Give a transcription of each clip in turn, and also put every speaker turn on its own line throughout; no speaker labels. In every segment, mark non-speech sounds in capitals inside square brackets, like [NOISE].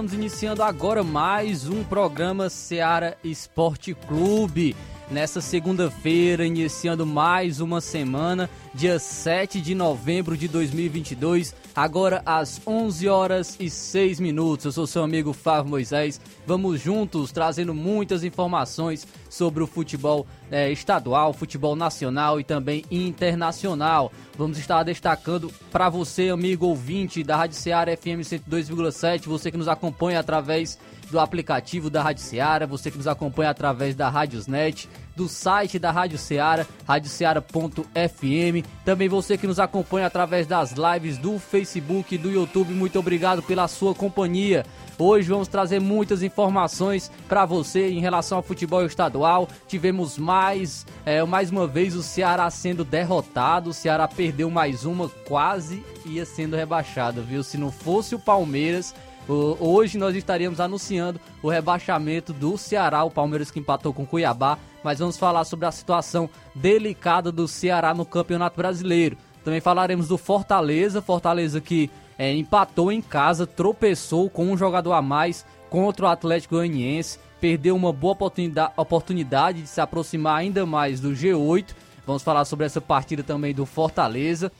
Estamos iniciando agora mais um programa Seara Esporte Clube. Nessa segunda-feira, iniciando mais uma semana, dia 7 de novembro de 2022, agora às 11 horas e 6 minutos. Eu sou seu amigo Fábio Moisés. Vamos juntos trazendo muitas informações sobre o futebol é, estadual, futebol nacional e também internacional. Vamos estar destacando para você, amigo ouvinte da Rádio Ceará FM 102,7, você que nos acompanha através do aplicativo da Rádio Ceará, você que nos acompanha através da Rádiosnet, do site da Rádio Ceará, radioceara.fm. Também você que nos acompanha através das lives do Facebook e do YouTube, muito obrigado pela sua companhia. Hoje vamos trazer muitas informações para você em relação ao futebol estadual. Tivemos mais, é, mais uma vez o Ceará sendo derrotado. O Ceará perdeu mais uma, quase ia sendo rebaixado, viu? Se não fosse o Palmeiras, Hoje nós estaríamos anunciando o rebaixamento do Ceará, o Palmeiras que empatou com o Cuiabá, mas vamos falar sobre a situação delicada do Ceará no Campeonato Brasileiro. Também falaremos do Fortaleza, Fortaleza que é, empatou em casa, tropeçou com um jogador a mais contra o Atlético Goianiense, perdeu uma boa oportunidade, oportunidade de se aproximar ainda mais do G8. Vamos falar sobre essa partida também do Fortaleza.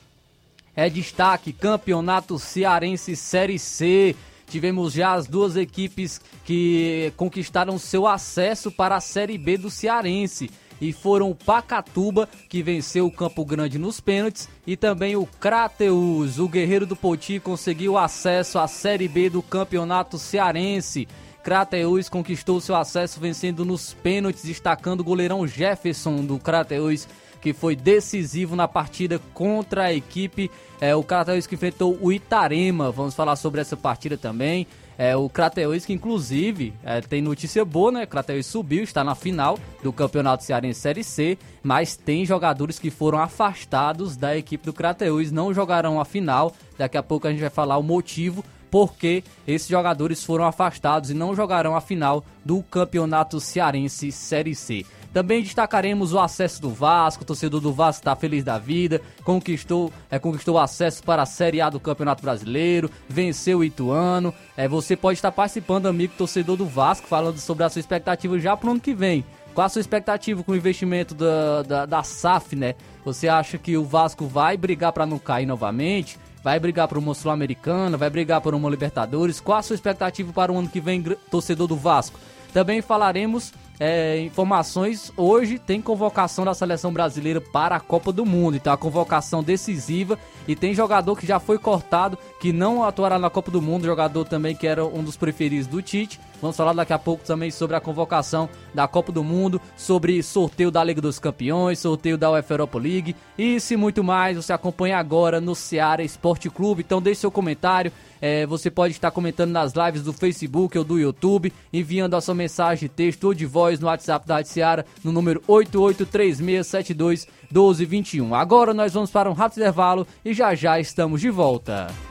É destaque Campeonato Cearense Série C. Tivemos já as duas equipes que conquistaram seu acesso para a Série B do Cearense. E foram o Pacatuba, que venceu o Campo Grande nos pênaltis, e também o Crateus, o Guerreiro do Poti, conseguiu acesso à Série B do Campeonato Cearense. Crateus conquistou seu acesso vencendo nos pênaltis, destacando o goleirão Jefferson do Crateus que foi decisivo na partida contra a equipe, é, o Crateus que enfrentou o Itarema. Vamos falar sobre essa partida também. É, o Crateus que inclusive é, tem notícia boa, né? O Crateus subiu, está na final do Campeonato Cearense Série C, mas tem jogadores que foram afastados da equipe do Crateus, não jogarão a final. Daqui a pouco a gente vai falar o motivo porque esses jogadores foram afastados e não jogarão a final do Campeonato Cearense Série C. Também destacaremos o acesso do Vasco, o torcedor do Vasco está feliz da vida, conquistou, é, conquistou acesso para a Série A do Campeonato Brasileiro, venceu o Ituano. É, você pode estar participando, amigo torcedor do Vasco, falando sobre a sua expectativa já para o ano que vem. Qual a sua expectativa com o investimento da, da, da SAF, né? Você acha que o Vasco vai brigar para não cair novamente? Vai brigar por uma Sul-Americana? Vai brigar por uma Libertadores? Qual a sua expectativa para o ano que vem, torcedor do Vasco? Também falaremos é, informações, hoje tem convocação da seleção brasileira para a Copa do Mundo. Então, a convocação decisiva e tem jogador que já foi cortado, que não atuará na Copa do Mundo, jogador também que era um dos preferidos do Tite. Vamos falar daqui a pouco também sobre a convocação da Copa do Mundo, sobre sorteio da Liga dos Campeões, sorteio da UEFA Europa League e se muito mais, você acompanha agora no Ceará Esporte Clube. Então deixe seu comentário, é, você pode estar comentando nas lives do Facebook ou do YouTube, enviando a sua mensagem de texto ou de voz no WhatsApp da Rádio Seara, no número 8836721221. Agora nós vamos para um rápido intervalo e já já estamos de volta.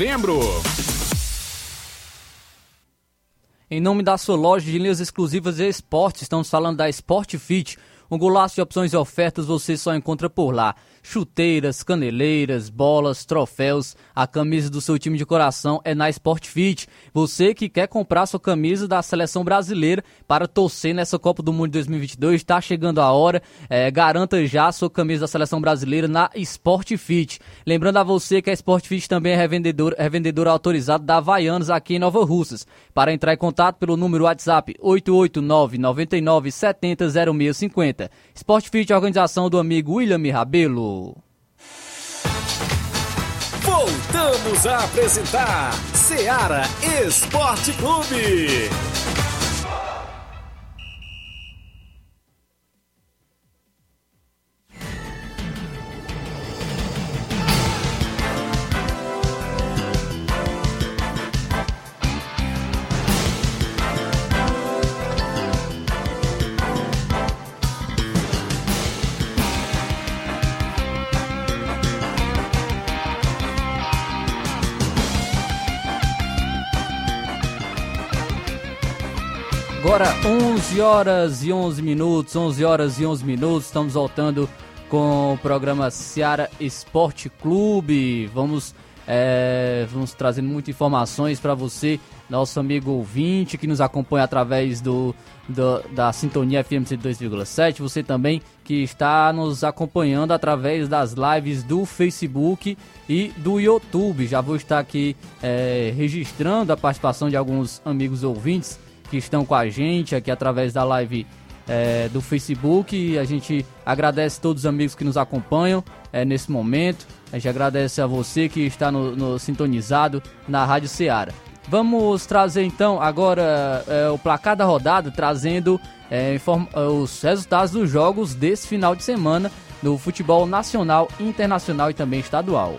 novembro.
Em nome da sua loja de linhas exclusivas e esportes, estamos falando da Sport Fit. Um golaço de opções e ofertas você só encontra por lá chuteiras, caneleiras, bolas, troféus. A camisa do seu time de coração é na Sport Fit. Você que quer comprar sua camisa da seleção brasileira para torcer nessa Copa do Mundo 2022, está chegando a hora. É, garanta já sua camisa da seleção brasileira na Sport Fit. Lembrando a você que a Sport Fit também é revendedora, revendedora autorizada da Havaianos aqui em Nova Russas. Para entrar em contato pelo número WhatsApp 889 99 70 0650. Sport Fit, organização do amigo William Rabelo.
Voltamos a apresentar Seara Esporte Clube.
Agora 11 horas e 11 minutos, 11 horas e 11 minutos, estamos voltando com o programa Seara Esporte Clube. Vamos, é, vamos trazendo muitas informações para você, nosso amigo ouvinte que nos acompanha através do, do da Sintonia FM 102,7. Você também que está nos acompanhando através das lives do Facebook e do YouTube. Já vou estar aqui é, registrando a participação de alguns amigos ouvintes que estão com a gente aqui através da live é, do Facebook. A gente agradece todos os amigos que nos acompanham é, nesse momento. A gente agradece a você que está no, no sintonizado na Rádio Ceará. Vamos trazer então agora é, o placar da rodada, trazendo é, os resultados dos jogos desse final de semana no futebol nacional, internacional e também estadual.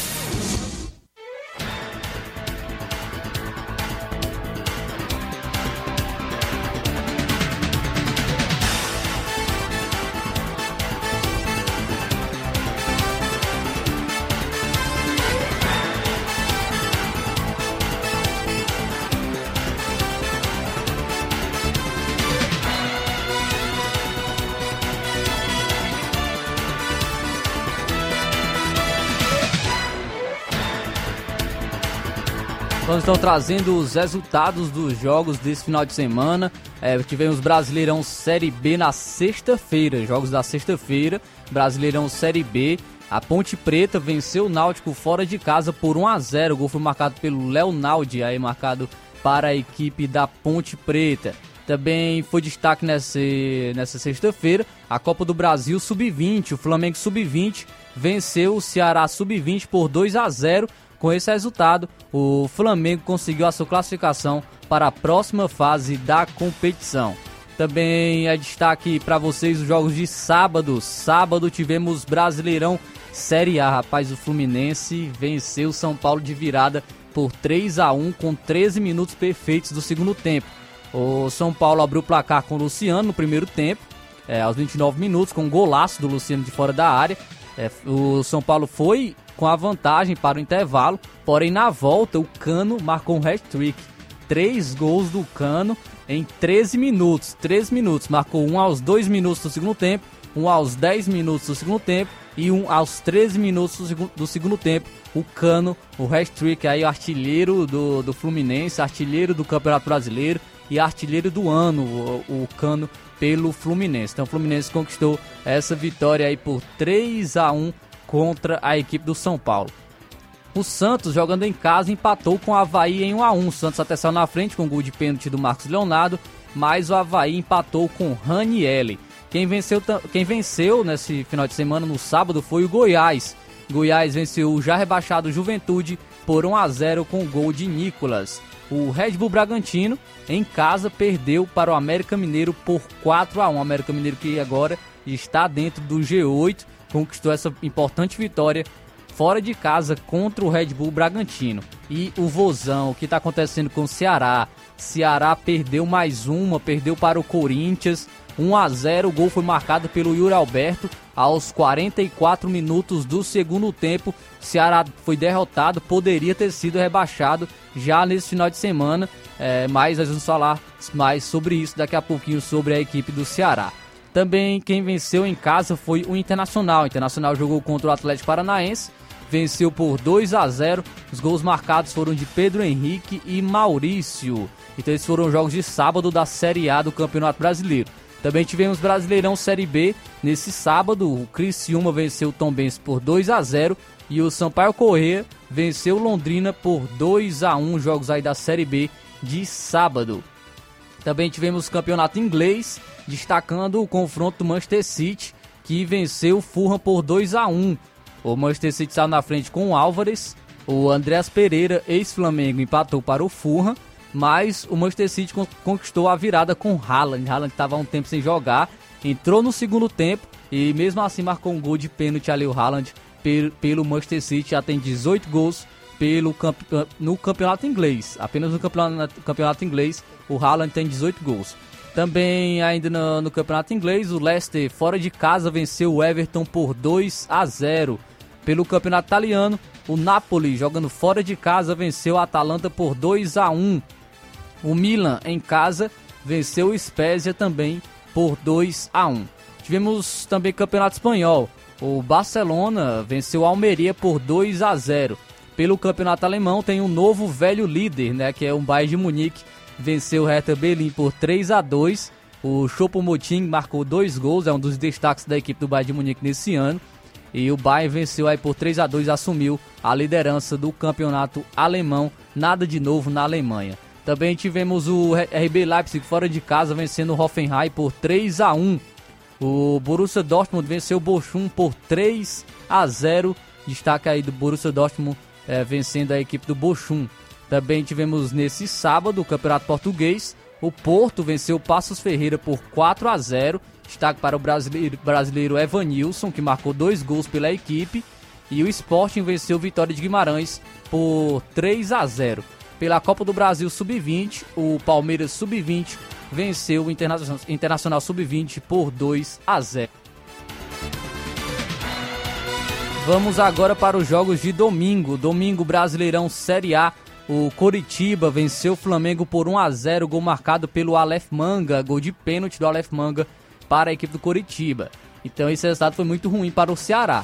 Então trazendo os resultados dos jogos desse final de semana. É, tivemos Brasileirão Série B na sexta-feira, jogos da sexta-feira. Brasileirão Série B. A Ponte Preta venceu o Náutico fora de casa por 1 a 0. O gol foi marcado pelo Léo Naldi, aí marcado para a equipe da Ponte Preta. Também foi destaque nessa sexta-feira a Copa do Brasil Sub-20. O Flamengo Sub-20 venceu o Ceará Sub-20 por 2 a 0 com esse resultado, o Flamengo conseguiu a sua classificação para a próxima fase da competição. Também é destaque para vocês os jogos de sábado. Sábado tivemos Brasileirão Série A. Rapaz, o Fluminense venceu o São Paulo de virada por 3 a 1 com 13 minutos perfeitos do segundo tempo. O São Paulo abriu o placar com o Luciano no primeiro tempo, é, aos 29 minutos, com um golaço do Luciano de fora da área. É, o São Paulo foi com a vantagem para o intervalo, porém na volta o Cano marcou um hat-trick. Três gols do Cano em 13 minutos. 13 minutos. Marcou um aos 2 minutos do segundo tempo, um aos 10 minutos do segundo tempo e um aos 13 minutos do segundo, do segundo tempo. O Cano, o hat-trick aí, o artilheiro do, do Fluminense, artilheiro do Campeonato Brasileiro e artilheiro do ano, o, o Cano pelo Fluminense. Então o Fluminense conquistou essa vitória aí por 3 a 1 contra a equipe do São Paulo. O Santos, jogando em casa, empatou com o Havaí em 1 a 1 O Santos até saiu na frente com o gol de pênalti do Marcos Leonardo, mas o Havaí empatou com Ranielli. Quem venceu, quem venceu nesse final de semana, no sábado, foi o Goiás. Goiás venceu o já rebaixado Juventude por 1 a 0 com o gol de Nicolas. O Red Bull Bragantino, em casa, perdeu para o América Mineiro por 4 a 1 O América Mineiro que agora está dentro do G8, conquistou essa importante vitória fora de casa contra o Red Bull Bragantino. E o Vozão, o que está acontecendo com o Ceará? Ceará perdeu mais uma, perdeu para o Corinthians. 1 a 0, o gol foi marcado pelo Yuri Alberto aos 44 minutos do segundo tempo. Ceará foi derrotado, poderia ter sido rebaixado já nesse final de semana, é, mas nós vamos falar mais sobre isso daqui a pouquinho sobre a equipe do Ceará. Também quem venceu em casa foi o Internacional. O Internacional jogou contra o Atlético Paranaense, venceu por 2 a 0. Os gols marcados foram de Pedro Henrique e Maurício. Então esses foram jogos de sábado da Série A do Campeonato Brasileiro. Também tivemos Brasileirão Série B nesse sábado. O Criciúma venceu o Tombense por 2 a 0 e o Sampaio Corrêa venceu Londrina por 2 a 1 jogos aí da Série B de sábado. Também tivemos campeonato inglês, destacando o confronto do Manchester City, que venceu o Fulham por 2 a 1 O Manchester City está na frente com o Álvares, o Andreas Pereira, ex-Flamengo, empatou para o Fulham, mas o Manchester City conquistou a virada com Haaland. Haaland estava há um tempo sem jogar, entrou no segundo tempo e mesmo assim marcou um gol de pênalti ali o Haaland pelo Manchester City, já tem 18 gols pelo no campeonato inglês. Apenas no campeonato, campeonato inglês o Haaland tem 18 gols. Também ainda no, no, campeonato inglês, o Leicester fora de casa venceu o Everton por 2 a 0. Pelo campeonato italiano, o Napoli jogando fora de casa venceu a Atalanta por 2 a 1. O Milan em casa venceu o Spezia também por 2 a 1. Tivemos também campeonato espanhol. O Barcelona venceu a Almeria por 2 a 0. Pelo campeonato alemão tem um novo velho líder, né, que é o Bayern de Munique, venceu o Hertha Berlim por 3 a 2. O Choupo-Moting marcou dois gols, é um dos destaques da equipe do Bayern de Munique nesse ano. E o Bayern venceu aí por 3 a 2 assumiu a liderança do campeonato alemão. Nada de novo na Alemanha. Também tivemos o RB Leipzig fora de casa vencendo o Hoffenheim por 3 a 1. O Borussia Dortmund venceu o Bochum por 3 a 0. Destaque aí do Borussia Dortmund é, vencendo a equipe do Bochum. Também tivemos nesse sábado o Campeonato Português. O Porto venceu o Passos Ferreira por 4 a 0. Destaque para o brasileiro, brasileiro Evanilson, que marcou dois gols pela equipe. E o Sporting venceu o Vitória de Guimarães por 3 a 0. Pela Copa do Brasil Sub-20, o Palmeiras Sub-20 venceu o Internacional, Internacional Sub-20 por 2 a 0. Vamos agora para os jogos de domingo. Domingo Brasileirão Série A. O Coritiba venceu o Flamengo por 1 a 0, gol marcado pelo Aleph Manga, gol de pênalti do Aleph Manga para a equipe do Coritiba. Então esse resultado foi muito ruim para o Ceará.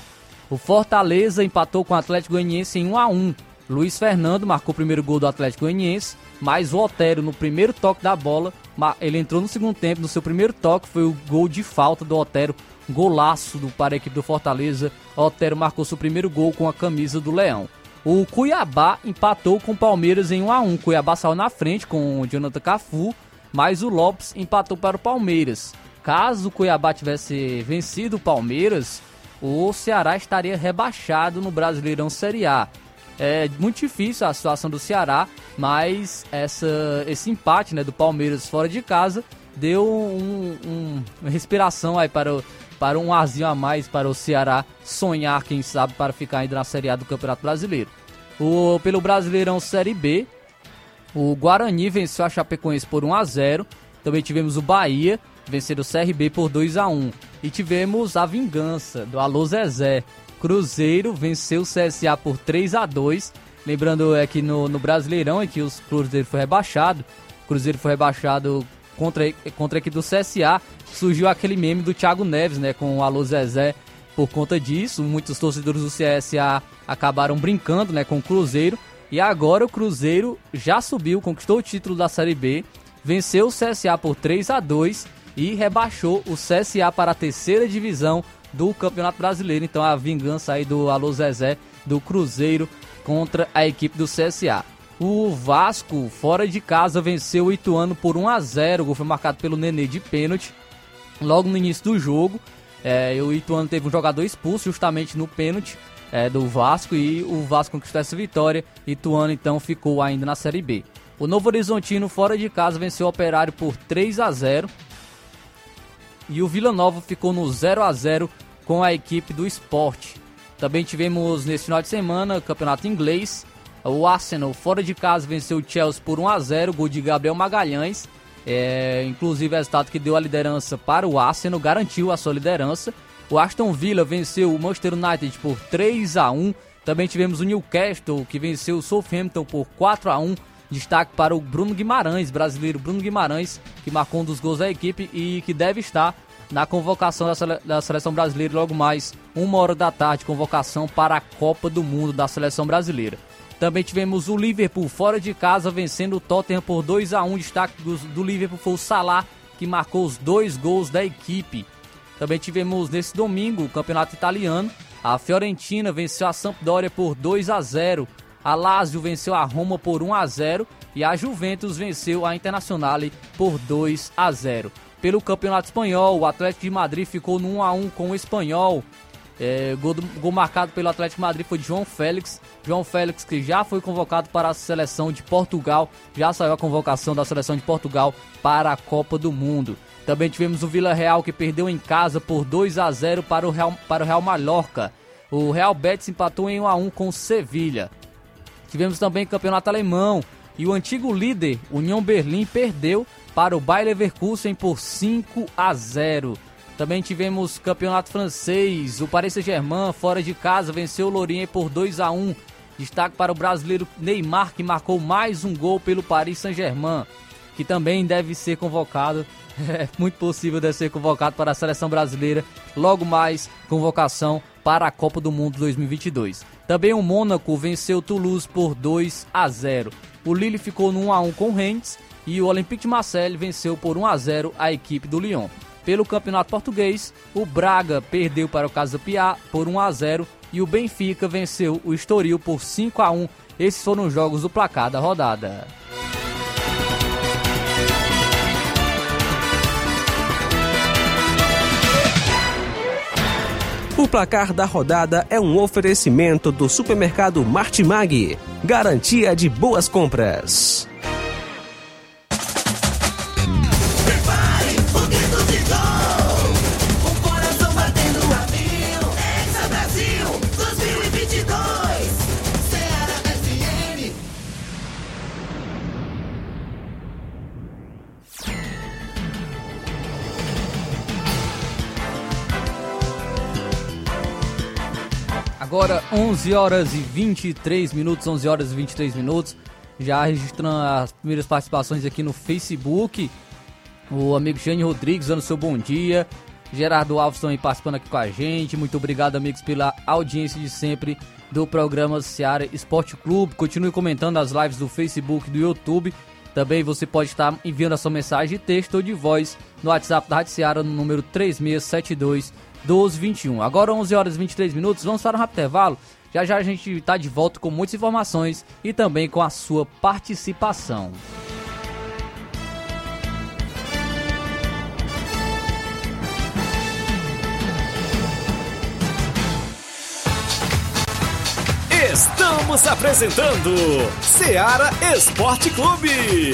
O Fortaleza empatou com o Atlético Goianiense em 1 a 1. Luiz Fernando marcou o primeiro gol do Atlético Goianiense, mas o Otero no primeiro toque da bola, ele entrou no segundo tempo, no seu primeiro toque foi o gol de falta do Otero, golaço do, para a equipe do Fortaleza. O Otero marcou seu primeiro gol com a camisa do Leão. O Cuiabá empatou com o Palmeiras em 1 a 1. Cuiabá saiu na frente com o Jonathan Cafu, mas o Lopes empatou para o Palmeiras. Caso o Cuiabá tivesse vencido o Palmeiras, o Ceará estaria rebaixado no Brasileirão Série A. É muito difícil a situação do Ceará, mas essa, esse empate né, do Palmeiras fora de casa deu um, um, uma respiração aí para, para um arzinho a mais para o Ceará sonhar, quem sabe, para ficar ainda na Série A do Campeonato Brasileiro. O, pelo Brasileirão Série B, o Guarani venceu a Chapecoense por 1 a 0. Também tivemos o Bahia vencendo o CRB por 2 a 1. E tivemos a vingança do Alô Zezé. Cruzeiro venceu o CSA por 3 a 2. Lembrando é que no, no Brasileirão é que o Cruzeiro foi rebaixado. O Cruzeiro foi rebaixado contra, contra a equipe do CSA. Surgiu aquele meme do Thiago Neves, né, com o Alô Zezé por conta disso. Muitos torcedores do CSA acabaram brincando né, com o Cruzeiro. E agora o Cruzeiro já subiu, conquistou o título da Série B, venceu o CSA por 3 a 2 e rebaixou o CSA para a terceira divisão do Campeonato Brasileiro. Então a vingança aí do Alô Zezé do Cruzeiro contra a equipe do CSA. O Vasco, fora de casa, venceu o Ituano por 1 a 0 O gol foi marcado pelo Nenê de pênalti logo no início do jogo. É, o Ituano teve um jogador expulso justamente no pênalti é, do Vasco e o Vasco conquistou essa vitória. Ituano então ficou ainda na Série B. O Novo Horizontino, fora de casa, venceu o Operário por 3 a 0 e o Vila Nova ficou no 0 a 0 com a equipe do esporte. Também tivemos nesse final de semana campeonato inglês. O Arsenal, fora de casa, venceu o Chelsea por 1 a 0 gol de Gabriel Magalhães. É, inclusive, o resultado que deu a liderança para o Arsenal, garantiu a sua liderança. O Aston Villa venceu o Manchester United por 3 a 1 Também tivemos o Newcastle, que venceu o Southampton por 4 a 1 Destaque para o Bruno Guimarães, brasileiro Bruno Guimarães, que marcou um dos gols da equipe e que deve estar na convocação da seleção brasileira logo mais uma hora da tarde, convocação para a Copa do Mundo da seleção brasileira. Também tivemos o Liverpool fora de casa vencendo o Tottenham por 2 a 1 Destaque do, Liverpool foi o Salah, que marcou os dois gols da equipe. Também tivemos nesse domingo o campeonato italiano. A Fiorentina venceu a Sampdoria por 2 a 0. A Lazio venceu a Roma por 1 a 0 e a Juventus venceu a Internazionale por 2 a 0. Pelo Campeonato Espanhol, o Atlético de Madrid ficou no 1 a 1 com o Espanhol. É, gol, gol, marcado pelo Atlético Madrid foi de João Félix. João Félix, que já foi convocado para a seleção de Portugal, já saiu a convocação da seleção de Portugal para a Copa do Mundo. Também tivemos o Vila Real que perdeu em casa por 2 a 0 para o Real, para o Real Mallorca. O Real Betis empatou em 1 a 1 com o Sevilha. Tivemos também o campeonato alemão e o antigo líder, União Berlim, perdeu para o Bayer Leverkusen por 5 a 0. Também tivemos campeonato francês, o Paris Saint-Germain fora de casa venceu o Lorient por 2 a 1. Destaque para o brasileiro Neymar que marcou mais um gol pelo Paris Saint-Germain, que também deve ser convocado [LAUGHS] é muito possível deve ser convocado para a seleção brasileira. Logo mais, convocação para a Copa do Mundo 2022. Também o Mônaco venceu Toulouse por 2 a 0. O Lille ficou no 1 a 1 com o Rennes e o Olympique de Marseille venceu por 1 a 0 a equipe do Lyon. Pelo Campeonato Português, o Braga perdeu para o Casa Pia por 1 a 0 e o Benfica venceu o Estoril por 5 a 1. Esses foram os jogos do placar da rodada.
O placar da rodada é um oferecimento do supermercado Martimag. Garantia de boas compras.
11 horas e 23 minutos, 11 horas e 23 minutos. Já registrando as primeiras participações aqui no Facebook. O amigo Jane Rodrigues dando seu bom dia. Gerardo Alves também participando aqui com a gente. Muito obrigado, amigos, pela audiência de sempre do programa Seara Esporte Clube. Continue comentando as lives do Facebook do YouTube. Também você pode estar enviando a sua mensagem de texto ou de voz no WhatsApp da Rádio Seara no número 3672 1221. Agora 11 horas e 23 minutos, vamos para um rápido intervalo. Já já a gente está de volta com muitas informações e também com a sua participação.
Estamos apresentando Seara Esporte Clube.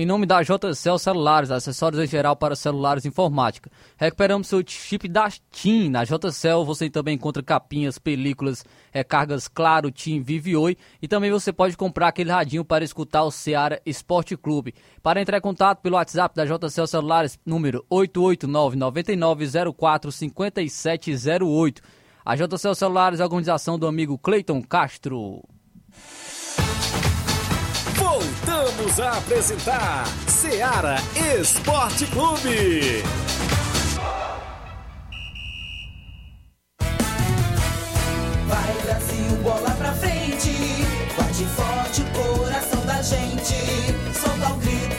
Em nome da JCL Celulares, acessórios em geral para celulares e informática. Recuperamos seu chip da TIM. Na JCL você também encontra capinhas, películas, recargas Claro, TIM, Vive Oi. E também você pode comprar aquele radinho para escutar o Seara Esporte Clube. Para entrar em contato pelo WhatsApp da JCL Celulares, número 889 9904 5708. A JCL Celulares é a organização do amigo Cleiton Castro.
Voltamos a apresentar Seara Esporte Clube.
Gente. Solta o grito,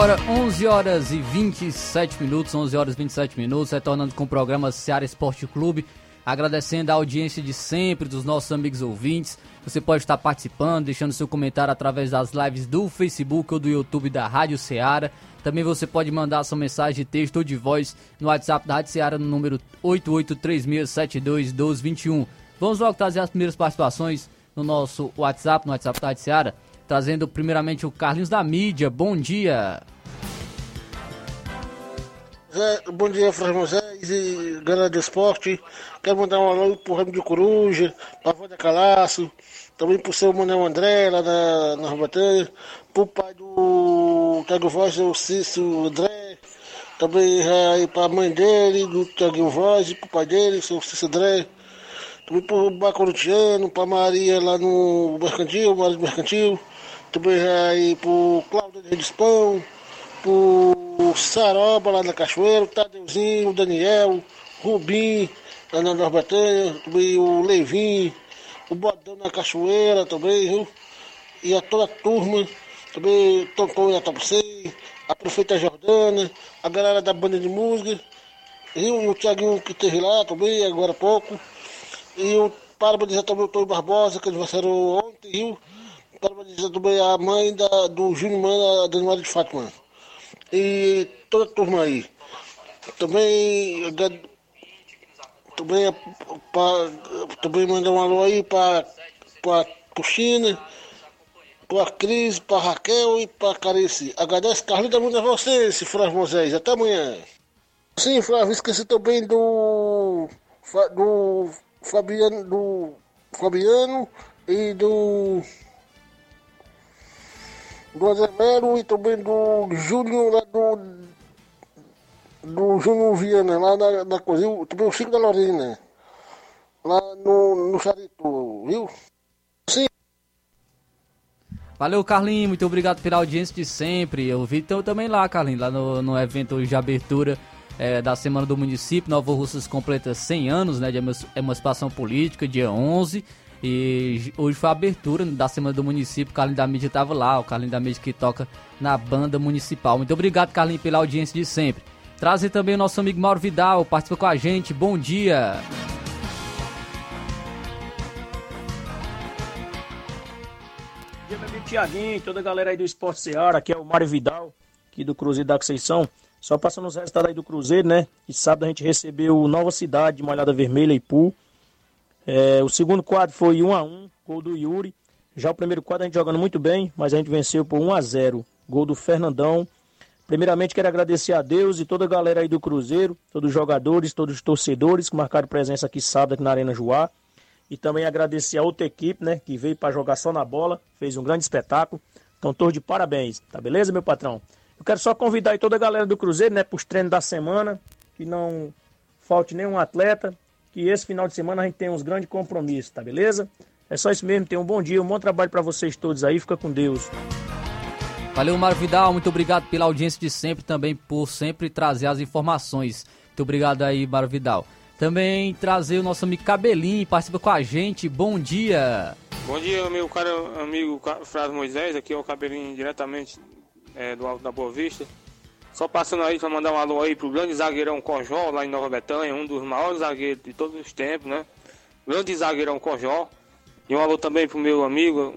Agora 11 horas e 27 minutos, 11 horas e 27 minutos, retornando com o programa Seara Esporte Clube, agradecendo a audiência de sempre dos nossos amigos ouvintes. Você pode estar participando, deixando seu comentário através das lives do Facebook ou do YouTube da Rádio Seara. Também você pode mandar sua mensagem de texto ou de voz no WhatsApp da Rádio Seara no número 8836721221. Vamos logo trazer as primeiras participações no nosso WhatsApp, no WhatsApp da Rádio Seara. Trazendo primeiramente o Carlinhos da Mídia. Bom dia.
Zé, bom dia, Fran Moisés e galera do esporte. Quero mandar um alô pro Ramo de Coruja, pra Wanda Calaço, também pro seu Manuel André, lá na, na Robatanha, pro pai do Thiago Voz, o Cício André, também aí pra mãe dele, do Thiago Voz, pro pai dele, o seu Cício André, também pro Bacorutiano, pra Maria lá no Mercantil, Maria do Mercantil, também aí pro Cláudio de Dispão, pro Saroba lá na Cachoeira, o Tadeuzinho, o Daniel, Rubim, lá na Norbertanha, também o Levin, o Bodão na Cachoeira também, viu? E a toda a turma, também Tonton e Atapocei, a prefeita Jordana, a galera da banda de música? E o Tiaguinho que esteve lá também, agora há pouco. E o parabenizar também o Tony Barbosa, que aniversário ontem, viu? Parabenizar também a mãe da, do Júnior Mano, a Dona Maria de Fátima e toda a turma aí. Também, também, pra, também mandar um alô aí para a Cristina, para a Cris, para Raquel e para a Carice. Agradeço, Carlinhos, muito a vocês, Flávio Moisés. Até amanhã. Sim, Flávio, esqueci também do, do Fabiano, do Fabiano e do do Melo e também do Júnior lá do. Do Júnior Viana, lá na, na coisa, também o Chico da Lorena, lá no, no Charito, viu? Sim.
Valeu, Carlinhos. Muito obrigado pela audiência de sempre. Eu vi então, também lá, Carlinhos, lá no, no evento de abertura eh, da Semana do Município. Nova Russas completa 100 anos né, de emancipação política, dia 11. E hoje foi a abertura da Semana do Município, o Carlinho da Mídia estava lá, o Carlinho da Mídia que toca na banda municipal. Muito obrigado, Carlinho, pela audiência de sempre. Trazer também o nosso amigo Mauro Vidal, participa com a gente. Bom dia!
Bom dia, meu amigo Tiaguinho, toda a galera aí do Esporte Seara, aqui é o Mário Vidal, aqui do Cruzeiro da Conceição. Só passando os resultados aí do Cruzeiro, né? E sábado a gente recebeu Nova Cidade, de Molhada Vermelha e Pool. É, o segundo quadro foi 1 a 1 gol do Yuri. Já o primeiro quadro a gente jogando muito bem, mas a gente venceu por 1 a 0 gol do Fernandão. Primeiramente quero agradecer a Deus e toda a galera aí do Cruzeiro, todos os jogadores, todos os torcedores que marcaram presença aqui sábado aqui na Arena Joá. E também agradecer a outra equipe, né, que veio para jogar só na bola, fez um grande espetáculo. Então, todos de parabéns, tá beleza, meu patrão? Eu quero só convidar aí toda a galera do Cruzeiro, né, para os treinos da semana, que não falte nenhum atleta, que esse final de semana a gente tem uns grandes compromissos, tá beleza? É só isso mesmo, tenham um bom dia, um bom trabalho para vocês todos aí, fica com Deus.
Valeu, Mário Vidal, muito obrigado pela audiência de sempre, também por sempre trazer as informações. Muito obrigado aí, Mário Vidal. Também trazer o nosso amigo Cabelinho, participa com a gente. Bom dia.
Bom dia, meu caro amigo Frado Moisés. Aqui é o Cabelinho diretamente é, do Alto da Boa Vista. Só passando aí para mandar um alô aí pro grande zagueirão Cojó, lá em Nova Betânia, um dos maiores zagueiros de todos os tempos, né? Grande zagueirão Cojó. E um alô também pro meu amigo,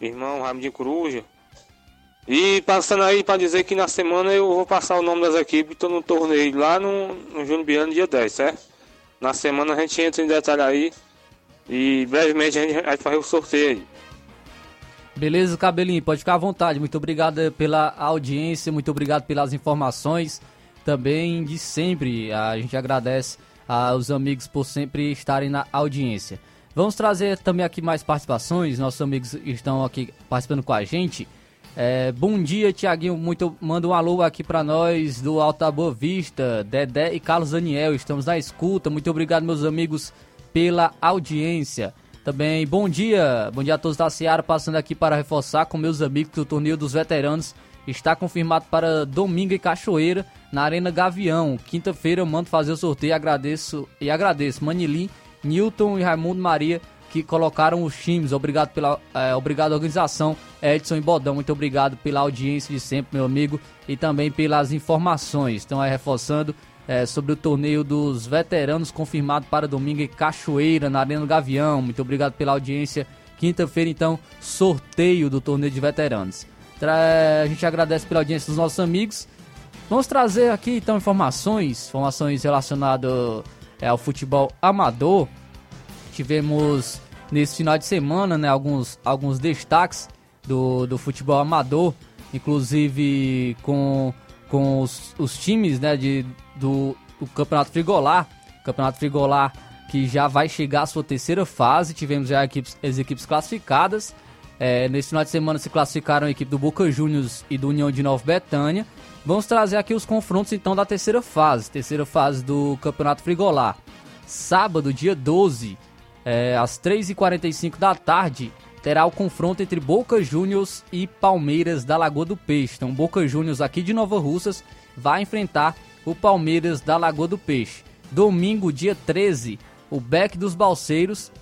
irmão Ramiro Coruja. E passando aí para dizer que na semana eu vou passar o nome das equipes estão no torneio lá no, no Júnior Biano, dia 10, certo? Na semana a gente entra em detalhe aí e brevemente a gente vai fazer o sorteio aí.
Beleza, Cabelinho, pode ficar à vontade. Muito obrigado pela audiência, muito obrigado pelas informações. Também de sempre, a gente agradece aos amigos por sempre estarem na audiência. Vamos trazer também aqui mais participações. Nossos amigos estão aqui participando com a gente. É, bom dia, Tiaguinho. Muito manda um alô aqui para nós do Alta Boa Vista, Dedé e Carlos Daniel. Estamos na escuta. Muito obrigado, meus amigos, pela audiência. Também bom dia, bom dia a todos da Seara, passando aqui para reforçar com meus amigos que o torneio dos veteranos está confirmado para domingo em Cachoeira, na Arena Gavião. Quinta-feira eu mando fazer o sorteio. Agradeço e agradeço Manilim, Newton e Raimundo Maria que colocaram os times. Obrigado pela é, obrigado organização Edson e Bodão. Muito obrigado pela audiência de sempre, meu amigo, e também pelas informações. Estão aí reforçando é, sobre o torneio dos veteranos confirmado para domingo em Cachoeira, na Arena do Gavião. Muito obrigado pela audiência. Quinta-feira, então, sorteio do torneio de veteranos. Tra a gente agradece pela audiência dos nossos amigos. Vamos trazer aqui, então, informações, informações relacionadas é, ao futebol amador. Tivemos nesse final de semana, né, alguns, alguns destaques do, do futebol amador, inclusive com, com os, os times né, de, do, do Campeonato Frigolar. Campeonato Frigolar que já vai chegar à sua terceira fase. Tivemos já equipes, as equipes classificadas. É, nesse final de semana se classificaram a equipe do Boca Juniors e do União de Nova Betânia. Vamos trazer aqui os confrontos então da terceira fase, terceira fase do Campeonato Frigolar. Sábado, dia 12, é, às 3h45 da tarde, terá o confronto entre Boca Juniors e Palmeiras da Lagoa do Peixe. Então, Boca Juniors aqui de Nova Russas vai enfrentar o Palmeiras da Lagoa do Peixe. Domingo, dia 13, o Beck dos Balseiros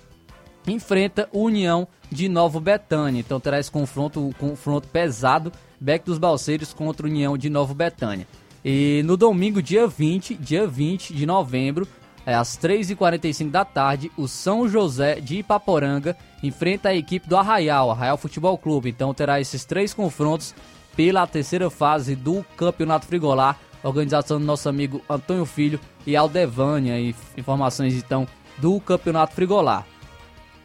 enfrenta o União de Nova Betânia. Então terá esse confronto, um confronto pesado, Beck dos Balseiros contra União de Nova Betânia. E no domingo, dia 20, dia 20 de novembro, é, às 3h45 da tarde, o São José de Ipaporanga enfrenta a equipe do Arraial, Arraial Futebol Clube. Então terá esses três confrontos pela terceira fase do Campeonato Frigolar, organização do nosso amigo Antônio Filho e Aldevânia. E informações então do Campeonato Frigolar.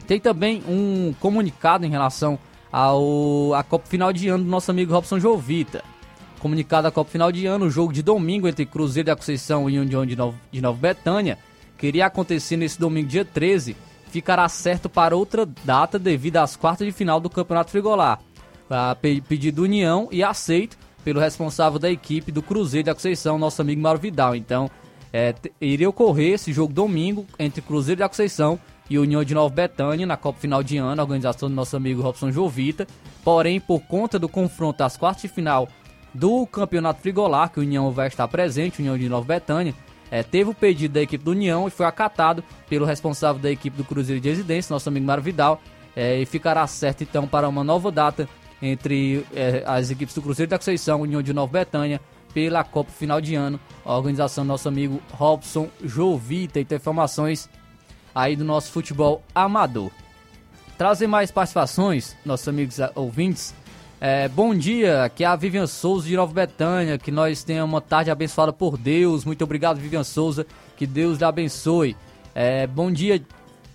Tem também um comunicado em relação ao a Copa Final de Ano do nosso amigo Robson Jovita. Comunicado a Copa Final de Ano, o jogo de domingo entre Cruzeiro da Conceição e União de Nova, de Nova Betânia, que iria acontecer nesse domingo, dia 13, ficará certo para outra data devido às quartas de final do Campeonato Frigolar. A pedido União e aceito pelo responsável da equipe do Cruzeiro da Conceição, nosso amigo Mauro Vidal. Então, é, iria ocorrer esse jogo domingo entre Cruzeiro da Conceição e União de Nova Betânia na Copa Final de Ano, organização do nosso amigo Robson Jovita. Porém, por conta do confronto às quartas de final do Campeonato Frigolar, que a União vai estar presente, União de Nova Betânia, é, teve o pedido da equipe do União e foi acatado pelo responsável da equipe do Cruzeiro de Residência, nosso amigo Mário Vidal, é, e ficará certo então para uma nova data entre é, as equipes do Cruzeiro da Conceição, União de Nova Betânia, pela Copa Final de Ano, a organização do nosso amigo Robson Jovita, e tem informações aí do nosso futebol amador. Trazer mais participações, nossos amigos ouvintes. É, bom dia, aqui é a Vivian Souza de Nova Betânia, que nós tenhamos uma tarde abençoada por Deus. Muito obrigado, Vivian Souza, que Deus lhe abençoe. É, bom dia,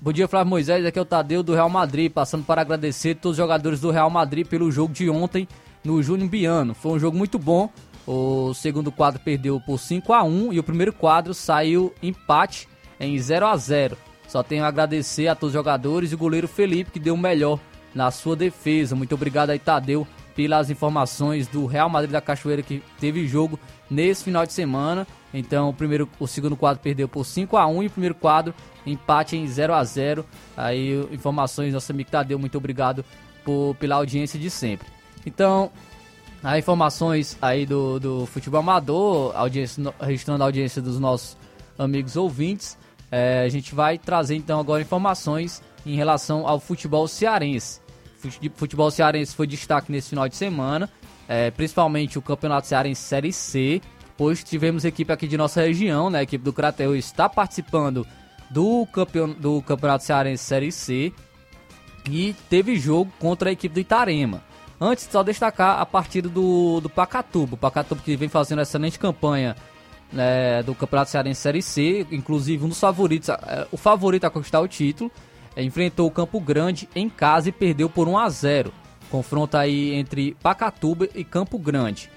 bom dia, Flávio Moisés, aqui é o Tadeu do Real Madrid, passando para agradecer todos os jogadores do Real Madrid pelo jogo de ontem no Júnior Biano. Foi um jogo muito bom. O segundo quadro perdeu por 5 a 1 e o primeiro quadro saiu empate em 0 a 0. Só tenho a agradecer a todos os jogadores e o goleiro Felipe que deu o melhor na sua defesa. Muito obrigado aí, Tadeu, pelas informações do Real Madrid da Cachoeira que teve jogo nesse final de semana. Então, o primeiro, o segundo quadro perdeu por 5 a 1 e o primeiro quadro empate em 0 a 0. Aí informações nosso amigo Tadeu, muito obrigado por, pela audiência de sempre. Então, as informações aí do, do futebol amador, audiência, registrando a audiência dos nossos amigos ouvintes. É, a gente vai trazer então agora informações em relação ao futebol cearense. Futebol cearense foi destaque nesse final de semana, é, principalmente o Campeonato Cearense Série C, pois tivemos equipe aqui de nossa região, né? A equipe do Crateus está participando do, campeon do Campeonato Cearense Série C e teve jogo contra a equipe do Itarema. Antes, só destacar a partida do, do Pacatuba. O Pacatuba que vem fazendo excelente campanha né, do Campeonato Cearense Série C, inclusive um dos favoritos, é, o favorito a conquistar o título, enfrentou o Campo Grande em casa e perdeu por 1 a 0. Confronto aí entre Pacatuba e Campo Grande.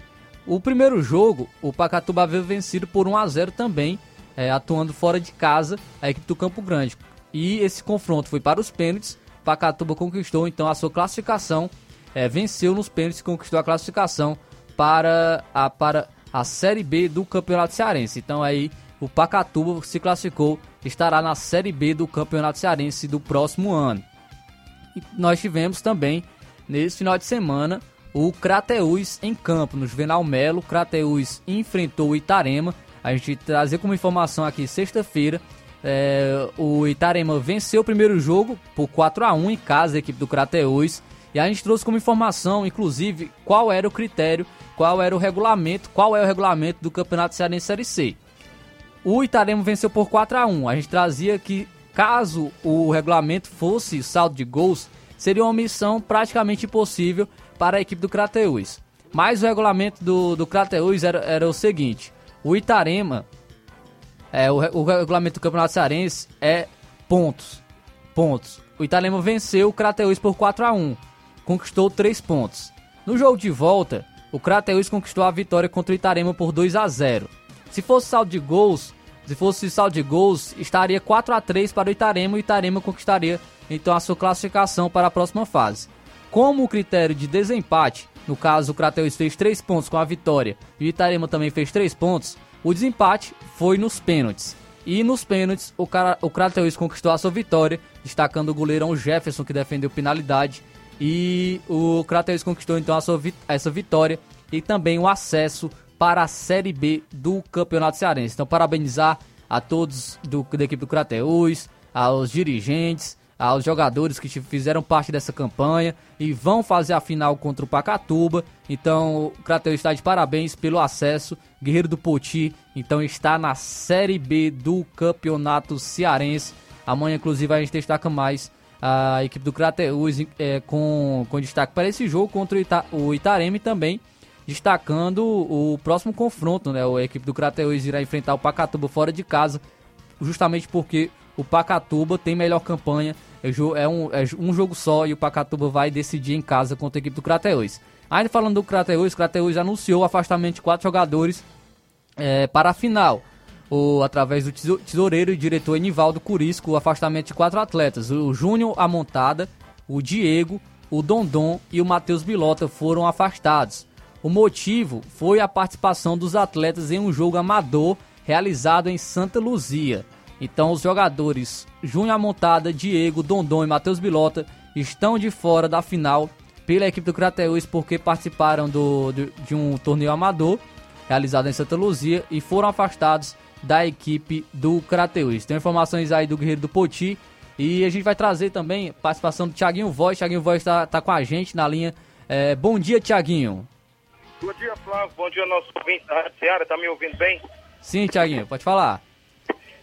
O primeiro jogo, o Pacatuba veio vencido por 1 a 0 também, é, atuando fora de casa a equipe do Campo Grande. E esse confronto foi para os pênaltis. Pacatuba conquistou então a sua classificação, é, venceu nos pênaltis e conquistou a classificação para a, para a Série B do Campeonato Cearense. Então aí o Pacatuba se classificou, estará na Série B do Campeonato Cearense do próximo ano. E nós tivemos também, nesse final de semana, o Crateus em campo, no Juvenal Melo. Crateus enfrentou o Itarema. A gente trazer como informação aqui sexta-feira. É, o Itarema venceu o primeiro jogo por 4 a 1 em casa, a equipe do Crateus. E a gente trouxe como informação, inclusive, qual era o critério, qual era o regulamento, qual é o regulamento do Campeonato Cearense Série C. O Itarema venceu por 4 a 1 A gente trazia que, caso o regulamento fosse saldo de gols, seria uma missão praticamente impossível para a equipe do Crateus. Mas o regulamento do, do Crateus era, era o seguinte: o Itarema, é, o, o regulamento do Campeonato Cearense é pontos. Pontos. O Itarema venceu o Crateus por 4 a 1 conquistou 3 pontos. No jogo de volta, o Crateus conquistou a vitória contra o Itarema por 2 a 0. Se fosse saldo de gols, se fosse saldo de gols, estaria 4 a 3 para o Itarema e o Itarema conquistaria então a sua classificação para a próxima fase. Como o critério de desempate, no caso o Crateus fez 3 pontos com a vitória e o Itarema também fez 3 pontos, o desempate foi nos pênaltis. E nos pênaltis, o, cara, o Crateus conquistou a sua vitória, destacando o goleirão Jefferson, que defendeu penalidade, e o Crateus conquistou então a sua, essa vitória e também o acesso para a Série B do Campeonato Cearense. Então, parabenizar a todos do, da equipe do Crateus, aos dirigentes, aos jogadores que fizeram parte dessa campanha e vão fazer a final contra o Pacatuba. Então, o Crateus está de parabéns pelo acesso. Guerreiro do Poti, então, está na Série B do Campeonato Cearense. Amanhã, inclusive, a gente destaca mais a equipe do Crateus é, com, com destaque para esse jogo contra o, Ita, o Itareme também, destacando o, próximo confronto, né? A equipe do Crateus irá enfrentar o Pacatuba fora de casa, justamente porque o Pacatuba tem melhor campanha, é, é um, é um jogo só e o Pacatuba vai decidir em casa contra a equipe do Crateus. Ainda falando do Crateus, o Crateus anunciou o afastamento de quatro jogadores é, para a final o, através do tesoureiro e diretor Enivaldo Curisco, o afastamento de quatro atletas. O Júnior Amontada, o Diego, o Dondon e o Matheus Bilota foram afastados. O motivo foi a participação dos atletas em um jogo amador realizado em Santa Luzia. Então os jogadores Júnior Amontada, Diego, Dondon e Matheus Bilota estão de fora da final pela equipe do Crateus porque participaram do, de, de um torneio amador realizado em Santa Luzia e foram afastados da equipe do Crateus. Tem informações aí do Guerreiro do Poti e a gente vai trazer também participação do Thiaguinho Voz. Thiaguinho Voz está tá com a gente na linha. É, bom dia, Thiaguinho.
Bom dia, Flávio. Bom dia, nosso ouvinte da Rádio Seara. Tá me ouvindo bem?
Sim, Thiaguinho, pode falar.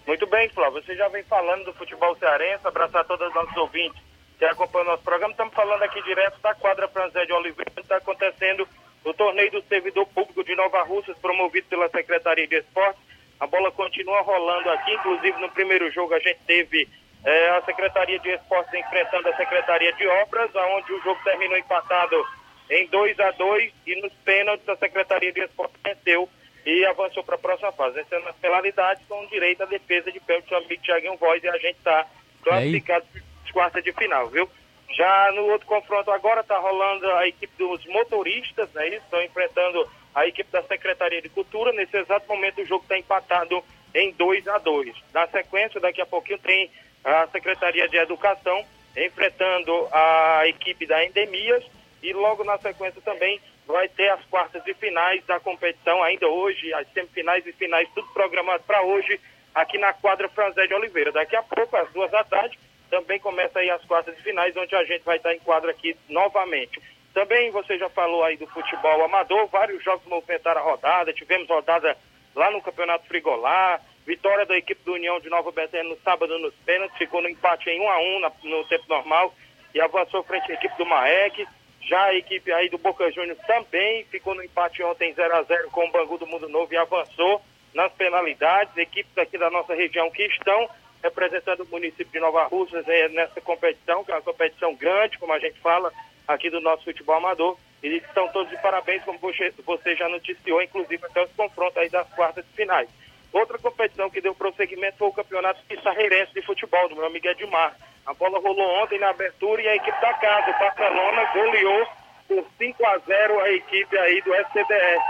Muito bem, Flávio. Você já vem falando do futebol cearense. Abraçar todos os nossos ouvintes que acompanham o nosso programa. Estamos falando aqui direto da quadra Franzé de Oliveira, onde está acontecendo o torneio do servidor público de Nova Russas, promovido pela Secretaria de Esportes. A bola continua rolando aqui, inclusive no primeiro jogo a gente teve é, a Secretaria de Esportes enfrentando a Secretaria de Obras, onde o jogo terminou empatado em 2 a 2 e nos pênaltis a Secretaria de Esportes venceu e avançou para a próxima fase. Vencendo nas penalidades com direito à defesa de pênalti do amigo Thiaguinho Voz e a gente está classificado para as quartas de final, viu? Já no outro confronto agora está rolando a equipe dos motoristas, né? Eles estão enfrentando a equipe da Secretaria de Cultura. Nesse exato momento o jogo está empatado em 2 a 2 Na sequência, daqui a pouquinho tem a Secretaria de Educação enfrentando a equipe da Endemias e logo na sequência também vai ter as quartas e finais da competição ainda hoje, as semifinais e finais, tudo programado para hoje aqui na quadra Franzé de Oliveira. Daqui a pouco, às duas da tarde, também começa aí as quartas e finais, onde a gente vai estar em quadra aqui novamente. Também você já falou aí do futebol amador, vários jogos movimentaram a rodada, tivemos rodada lá no Campeonato Frigolar, vitória da equipe do União de Nova Betânia no sábado nos pênaltis, ficou no empate em 1 a 1 na, no tempo normal e avançou frente à equipe do Maek. Já a equipe aí do Boca Juniors também ficou no empate ontem 0 a 0 com o Bangu do Mundo Novo e avançou nas penalidades. Equipes aqui da nossa região que estão representando o município de Nova Russas é, nessa competição, que é uma competição grande, como a gente fala aqui do nosso futebol amador. Eles estão todos de parabéns, como você já noticiou, inclusive até os confrontos aí das quartas de finais. Outra competição que deu prosseguimento foi o campeonato pissarreirense de futebol, do meu amigo Edmar. A bola rolou ontem na abertura e a equipe da casa, o Barcelona, goleou por 5 a 0 a equipe aí do SCDS.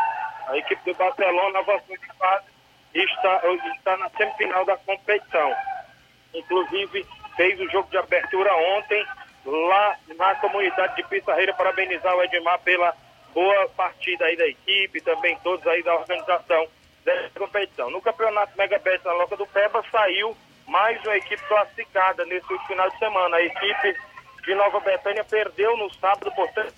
A equipe do Barcelona avançou de fase e está, está na semifinal da competição. Inclusive, fez o jogo de abertura ontem lá na comunidade de Pissarreira, parabenizar o Edmar pela boa partida aí da equipe, também todos aí da organização dessa competição. No campeonato Mega Bet na Loca do Peba saiu mais uma equipe classificada nesse último final de semana. A equipe de Nova Betânia perdeu no sábado, portanto.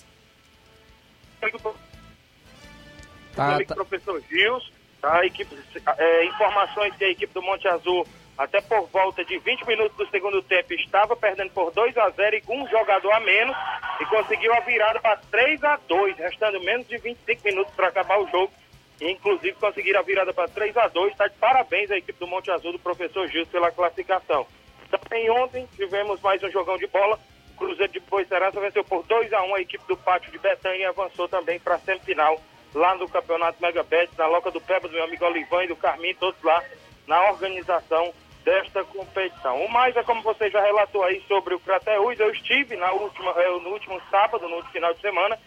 Tá,
tá. professor Gils, tá? a equipe, é, informações que a equipe do Monte Azul, até por volta de 20 minutos do segundo tempo, estava perdendo por 2 a 0 e com um jogador a menos e conseguiu a virada para 3 a 2 restando menos de 25 minutos para acabar o jogo. Inclusive conseguiram a virada para 3 a 2 Está de parabéns a equipe do Monte Azul do professor Gils pela classificação. Também ontem tivemos mais um jogão de bola. O Cruzeiro de Boicerança venceu por 2 a 1 a equipe do Pátio de Betânia e avançou também para a semifinal lá no Campeonato Mega Bet, na Loca do Peba, do meu amigo Olivan e do Carminho, todos lá na organização desta competição. O mais é como você já relatou aí sobre o Crateús, eu estive na última, eh, no último sábado, no último final de semana,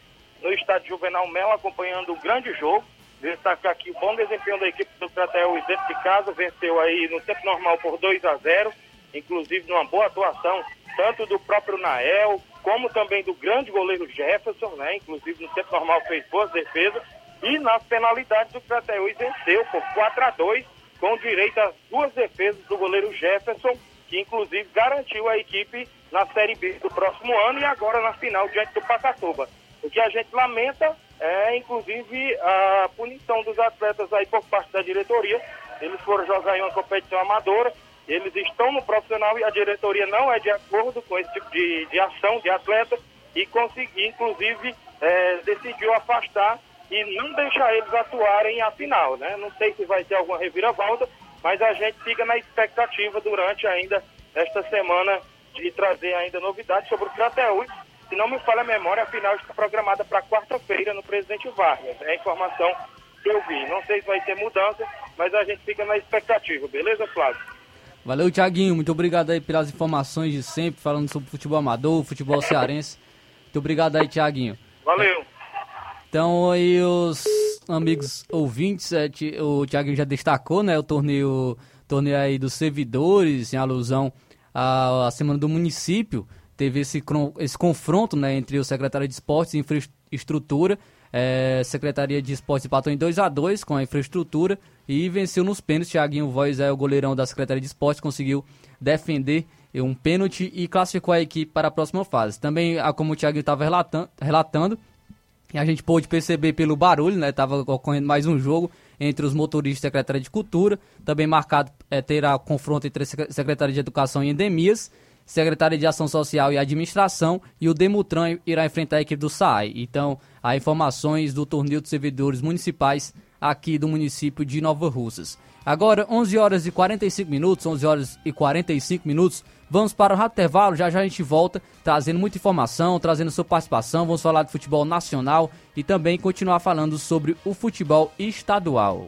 no estádio Juvenal Melo, acompanhando o grande jogo. Destacar aqui o bom desempenho da equipe do Crateús dentro de casa, venceu aí no tempo normal por 2 a 0 inclusive numa boa atuação, tanto do próprio Nael, como também do grande goleiro Jefferson, né? Inclusive no tempo normal fez boas defesas. E nas penalidades do Crateús venceu por 4 a 2 com direito às duas defesas do goleiro Jefferson, que inclusive garantiu a equipe na Série B do próximo ano e agora na final diante do Pacatuba. O que a gente lamenta é, inclusive, a punição dos atletas aí por parte da diretoria. Eles foram jogar em uma competição amadora, eles estão no profissional e a diretoria não é de acordo com esse tipo de, de ação de atleta e conseguiu, inclusive, é, decidiu afastar e não deixar eles atuarem a final, né? Não sei se vai ter alguma reviravolta, mas a gente fica na expectativa durante ainda esta semana de trazer ainda novidades sobre o Crateús. Se não me falha a memória, a final está programada para quarta-feira no Presidente Vargas. É a informação que eu vi. Não sei se vai ter mudança, mas a gente fica na expectativa. Beleza, Flávio?
Valeu, Thiaguinho. Muito obrigado aí pelas informações de sempre, falando sobre futebol amador, futebol cearense. Muito obrigado aí, Thiaguinho.
Valeu.
Então aí os amigos ouvintes, é, o Thiaguinho já destacou, né, o torneio, torneio aí dos servidores, em alusão à, à semana do município, teve esse, esse confronto, né, entre o secretário de Esportes e Infraestrutura É, Secretaria de Esportes empatou em 2 a 2 com a infraestrutura e venceu nos pênaltis. Thiaguinho Voz é o goleirão da Secretaria de Esportes, conseguiu defender um pênalti e classificou a equipe para a próxima fase. Também, como o Thiaguinho estava relatando, relatando, a gente pôde perceber pelo barulho, né? Estava ocorrendo mais um jogo entre os motoristas e Secretaria de Cultura. Também marcado é, terá confronto entre a Secretaria de Educação e Endemias, Secretaria de Ação Social e Administração e o Demutran irá enfrentar a equipe do SAI. Então, há informações do torneio de servidores municipais aqui do município de Nova Russas. Agora, 11 horas e 45 minutos, 11 horas e 45 minutos. Vamos para o intervalo, já já a gente volta trazendo muita informação, trazendo sua participação. Vamos falar de futebol nacional e também continuar falando sobre o futebol estadual.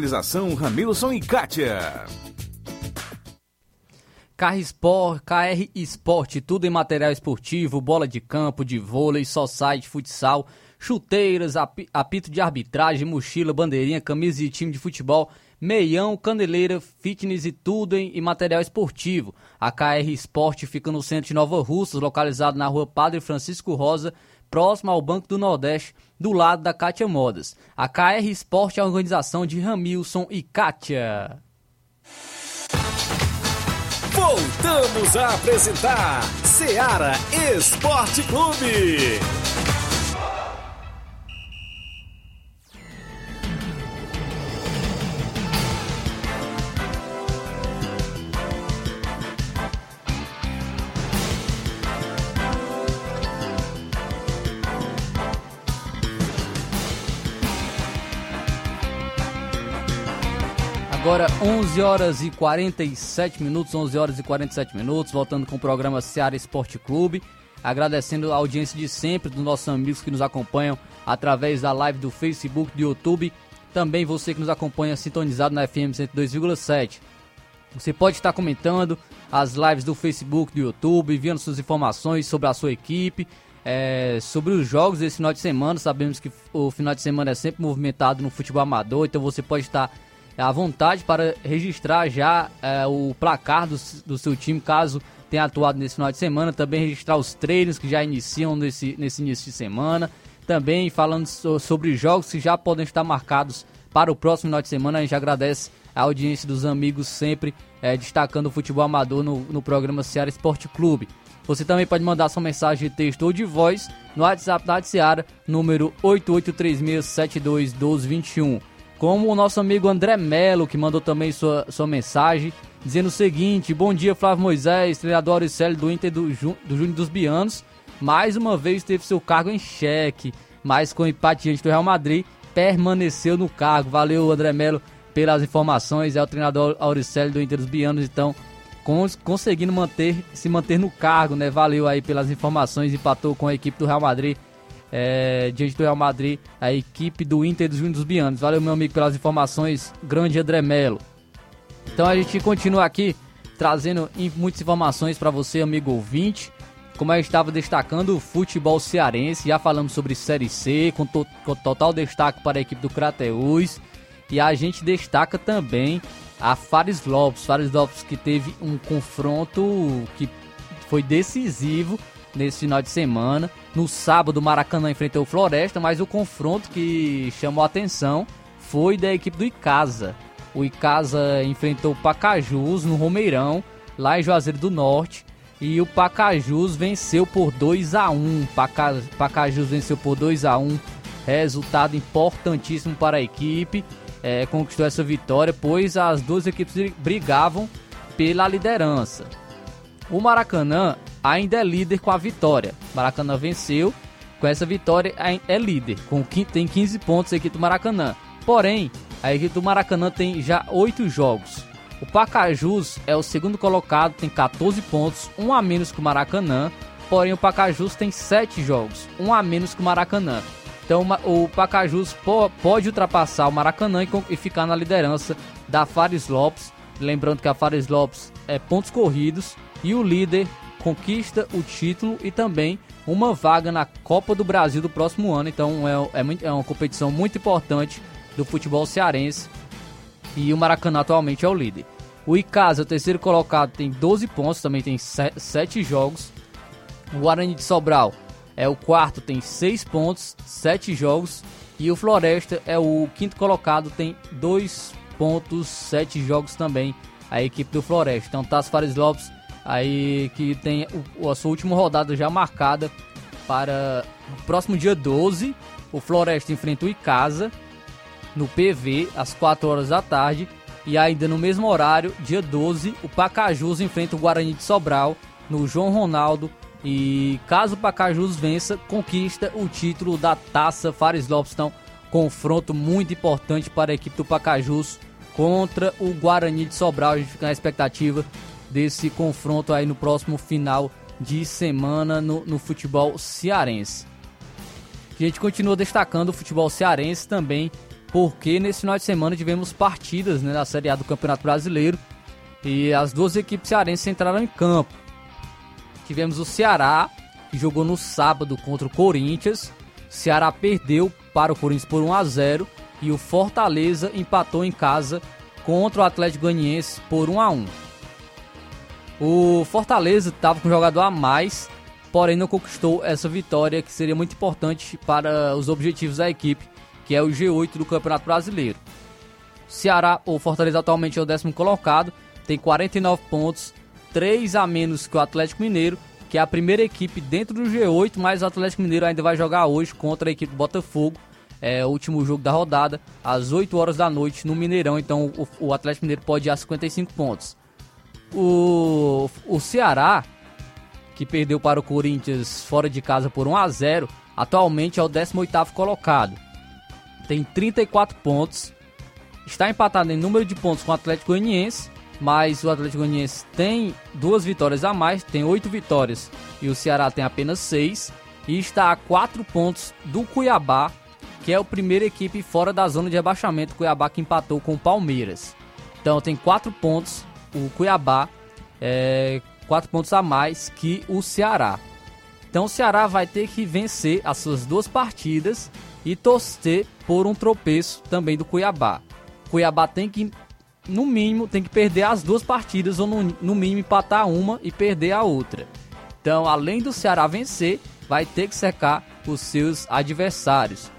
Organização Ramilson e Kátia.
KR Sport, KR Esporte, tudo em material esportivo, bola de campo, de vôlei, society, futsal, chuteiras, apito de arbitragem, mochila, bandeirinha, camisa de time de futebol, meião, caneleira, fitness e tudo em, em material esportivo. A KR Esporte fica no centro de Nova Russas, localizado na rua Padre Francisco Rosa, próximo ao Banco do Nordeste, do lado da Kátia Modas. A KR Esporte é a organização de Ramilson e Kátia.
Voltamos a apresentar Seara Esporte Clube.
Agora 11 horas e 47 minutos, 11 horas e 47 minutos, voltando com o programa Seara Esporte Clube. Agradecendo a audiência de sempre dos nossos amigos que nos acompanham através da live do Facebook, do YouTube. Também você que nos acompanha sintonizado na FM 102,7. Você pode estar comentando as lives do Facebook, do YouTube, enviando suas informações sobre a sua equipe, é, sobre os jogos desse final de semana. Sabemos que o final de semana é sempre movimentado no futebol amador, então você pode estar à vontade para registrar já é, o placar do, do seu time, caso tenha atuado nesse final de semana. Também registrar os treinos que já iniciam nesse, nesse início de semana. Também falando so, sobre jogos que já podem estar marcados para o próximo final de semana. A gente agradece a audiência dos amigos sempre é, destacando o futebol amador no, no programa Seara Esporte Clube. Você também pode mandar sua mensagem de texto ou de voz no WhatsApp da Seara, número 8836721221 como o nosso amigo André Melo, que mandou também sua, sua mensagem, dizendo o seguinte: Bom dia, Flávio Moisés, treinador Auricélio do Inter do, do Júnior dos Bianos. Mais uma vez teve seu cargo em xeque, mas com empate diante do Real Madrid, permaneceu no cargo. Valeu, André Melo, pelas informações. É o treinador Auricélio do Inter dos Bianos, então cons conseguindo manter, se manter no cargo, né? Valeu aí pelas informações, empatou com a equipe do Real Madrid é, diante do Real Madrid, a equipe do Inter dos Júnior Bianos. Valeu, meu amigo, pelas informações. Grande André Melo. Então a gente continua aqui trazendo muitas informações para você, amigo ouvinte. Como eu estava destacando, o futebol cearense, já falamos sobre Série C, com, to com total destaque para a equipe do Crateus. E a gente destaca também a Fares Lopes. Fares Lopes que teve um confronto que foi decisivo nesse final de semana. No sábado, o Maracanã enfrentou o Floresta, mas o confronto que chamou a atenção foi da equipe do Icasa. O Icasa enfrentou o Pacajus no Romeirão, lá em Juazeiro do Norte. E o Pacajus venceu por 2 a 1 Paca, Pacajus venceu por 2 a 1 Resultado importantíssimo para a equipe. É, conquistou essa vitória, pois as duas equipes brigavam pela liderança. O Maracanã ainda é líder com a vitória. Maracanã venceu Com essa vitória é- líder, com tem 15 pontos a equipe do Maracanã. Porém, a equipe do Maracanã tem já 8 jogos. O Pacajus é o segundo colocado, tem 14 pontos, um a menos que o Maracanã. Porém, o Pacajus tem 7 jogos, um a menos que o Maracanã. Então, o Pacajus po- pode ultrapassar o Maracanã e ficar na liderança da Fares Lopes. Lembrando que a Fares Lopes é pontos corridos e o líder conquista o título e também uma vaga na Copa do Brasil do próximo ano. Então, é, é, é uma competição muito importante do futebol cearense e o Maracanã atualmente é o líder. O Icasa, o terceiro colocado, tem 12 pontos, também tem 7 jogos. O Guarani de Sobral é o quarto, tem 6 pontos, 7 jogos. E o Floresta é o quinto colocado, tem 2 pontos, 7 jogos também. A equipe do Floresta. Então, Tasso Fares Lopes, aí que tem o- a sua última rodada já marcada para o próximo dia 12. O Floresta enfrenta o Icasa no PV às 4 horas da tarde. E ainda no mesmo horário, dia 12, o Pacajus enfrenta o Guarani de Sobral no João Ronaldo. E caso o Pacajus vença, conquista o título da Taça Fares Lopes. Então, confronto muito importante para a equipe do Pacajus contra o Guarani de Sobral. A gente fica na expectativa desse confronto aí no próximo final de semana no, no futebol cearense. A gente continua destacando o futebol cearense também, porque nesse final de semana tivemos partidas né, na Série A do Campeonato Brasileiro e as duas equipes cearenses entraram em campo. Tivemos o Ceará, que jogou no sábado contra o Corinthians. O Ceará perdeu para o Corinthians por 1 a 0 e o Fortaleza empatou em casa contra o Atlético Goianiense por 1 a 1. O Fortaleza estava com um jogador a mais, porém não conquistou essa vitória que seria muito importante para os objetivos da equipe, que é o G8 do Campeonato Brasileiro. Ceará, o Fortaleza atualmente é o décimo colocado, tem 49 pontos, 3 a menos que o Atlético Mineiro, que é a primeira equipe dentro do G8, mas o Atlético Mineiro ainda vai jogar hoje contra a equipe do Botafogo. É o último jogo da rodada, às 8 horas da noite no Mineirão, então o, o Atlético Mineiro pode ir a 55 pontos. O, o Ceará, que perdeu para o Corinthians fora de casa por 1 a 0 atualmente é o 18º colocado. Tem 34 pontos. Está empatado em número de pontos com o Atlético Goianiense, mas o Atlético Goianiense tem duas vitórias a mais, tem 8 vitórias e o Ceará tem apenas 6 e está a 4 pontos do Cuiabá, que é a primeira equipe fora da zona de rebaixamento, Cuiabá que empatou com o Palmeiras. Então tem 4 pontos o Cuiabá, é, 4 pontos a mais que o Ceará. Então o Ceará vai ter que vencer as suas duas partidas e torcer por um tropeço também do Cuiabá. Cuiabá tem que, no mínimo, tem que perder as duas partidas ou no, no mínimo empatar uma e perder a outra. Então, além do Ceará vencer, vai ter que secar os seus adversários.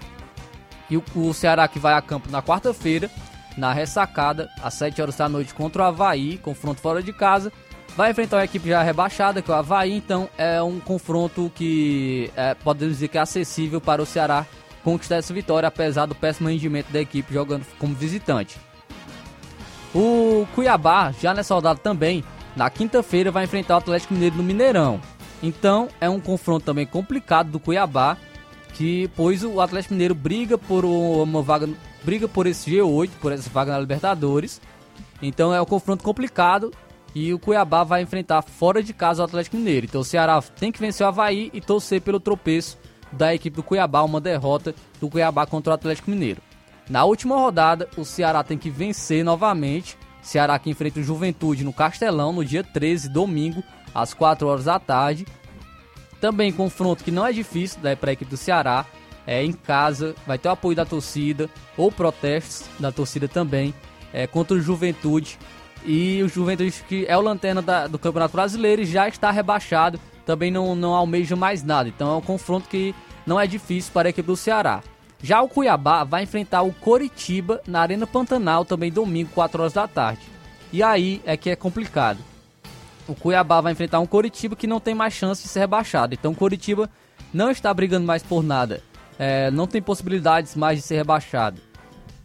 E o, o Ceará que vai a campo na quarta-feira, na ressacada, às 7 horas da noite contra o Havaí, confronto fora de casa. Vai enfrentar uma equipe já rebaixada, que é o Havaí, então é um confronto que é, podemos dizer que é acessível para o Ceará conquistar essa vitória, apesar do péssimo rendimento da equipe jogando como visitante. O Cuiabá, já nessa rodada também, na quinta-feira vai enfrentar o Atlético Mineiro no Mineirão. Então é um confronto também complicado do Cuiabá, que pois o Atlético Mineiro briga por uma vaga, briga por esse G8, por essa vaga na Libertadores. Então é um confronto complicado e o Cuiabá vai enfrentar fora de casa o Atlético Mineiro. Então o Ceará tem que vencer o Havaí e torcer pelo tropeço da equipe do Cuiabá, uma derrota do Cuiabá contra o Atlético Mineiro. Na última rodada, o Ceará tem que vencer novamente. Ceará que enfrenta o Juventude no Castelão no dia 13, domingo, às 4 horas da tarde. Também confronto que não é difícil né, para a equipe do Ceará. É em casa, vai ter o apoio da torcida ou protestos da torcida também é, contra o Juventude. E o Juventude que é o lanterna da, do Campeonato Brasileiro e já está rebaixado, também não, não almeja mais nada. Então é um confronto que não é difícil para a equipe do Ceará. Já o Cuiabá vai enfrentar o Coritiba na Arena Pantanal também domingo, 4 horas da tarde. E aí é que é complicado. O Cuiabá vai enfrentar um Coritiba que não tem mais chance de ser rebaixado. Então o Coritiba não está brigando mais por nada. É, não tem possibilidades mais de ser rebaixado.